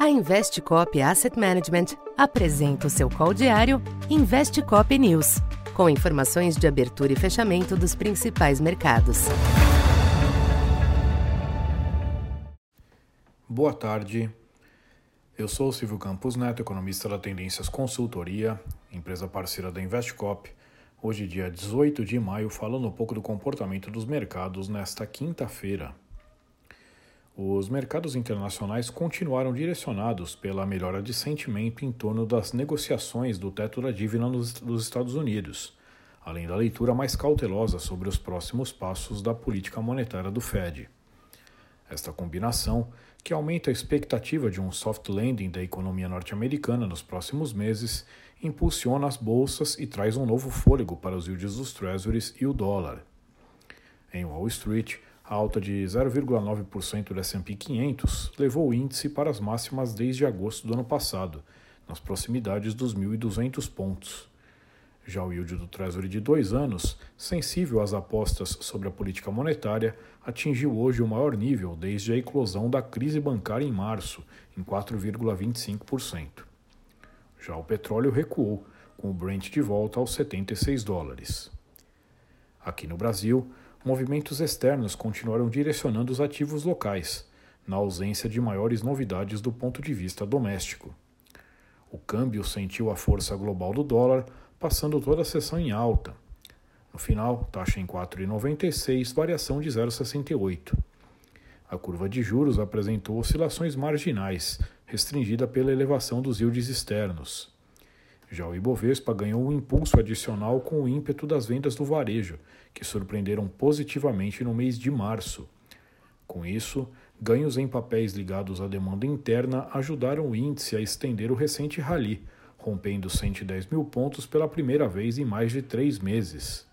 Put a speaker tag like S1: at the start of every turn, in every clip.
S1: A Investcop Asset Management apresenta o seu call diário Investcop News, com informações de abertura e fechamento dos principais mercados.
S2: Boa tarde. Eu sou o Silvio Campos Neto, economista da Tendências Consultoria, empresa parceira da Investcop. Hoje, dia 18 de maio, falando um pouco do comportamento dos mercados nesta quinta-feira. Os mercados internacionais continuaram direcionados pela melhora de sentimento em torno das negociações do teto da dívida dos Estados Unidos, além da leitura mais cautelosa sobre os próximos passos da política monetária do Fed. Esta combinação, que aumenta a expectativa de um soft landing da economia norte-americana nos próximos meses, impulsiona as bolsas e traz um novo fôlego para os yields dos treasuries e o dólar. Em Wall Street, a alta de 0,9% do S&P 500 levou o índice para as máximas desde agosto do ano passado, nas proximidades dos 1.200 pontos. Já o yield do Treasury de dois anos, sensível às apostas sobre a política monetária, atingiu hoje o maior nível desde a eclosão da crise bancária em março, em 4,25%. Já o petróleo recuou, com o Brent de volta aos 76 dólares. Aqui no Brasil, movimentos externos continuaram direcionando os ativos locais, na ausência de maiores novidades do ponto de vista doméstico. O câmbio sentiu a força global do dólar, passando toda a sessão em alta. No final, taxa em 4,96, variação de 0,68. A curva de juros apresentou oscilações marginais, restringida pela elevação dos yields externos. Já o Ibovespa ganhou um impulso adicional com o ímpeto das vendas do varejo, que surpreenderam positivamente no mês de março. Com isso, ganhos em papéis ligados à demanda interna ajudaram o índice a estender o recente rally, rompendo 110 mil pontos pela primeira vez em mais de três meses.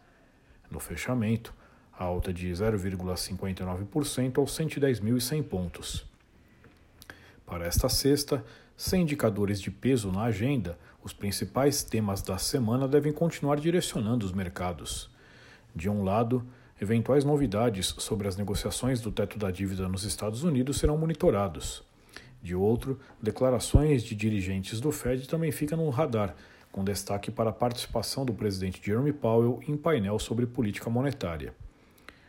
S2: No fechamento, a alta de 0,59% aos 110.100 pontos. Para esta sexta, sem indicadores de peso na agenda, os principais temas da semana devem continuar direcionando os mercados. De um lado, eventuais novidades sobre as negociações do teto da dívida nos Estados Unidos serão monitorados. De outro, declarações de dirigentes do Fed também ficam no radar, com destaque para a participação do presidente Jeremy Powell em painel sobre política monetária.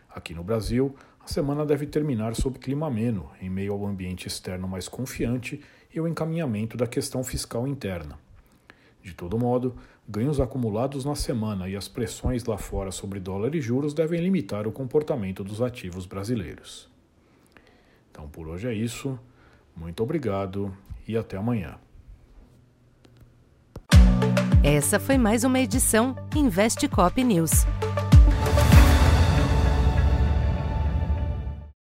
S2: Aqui no Brasil, a semana deve terminar sob clima ameno, em meio ao ambiente externo mais confiante e o encaminhamento da questão fiscal interna. De todo modo, ganhos acumulados na semana e as pressões lá fora sobre dólar e juros devem limitar o comportamento dos ativos brasileiros. Então por hoje é isso. Muito obrigado e até amanhã.
S1: Essa foi mais uma edição Investe Cop News.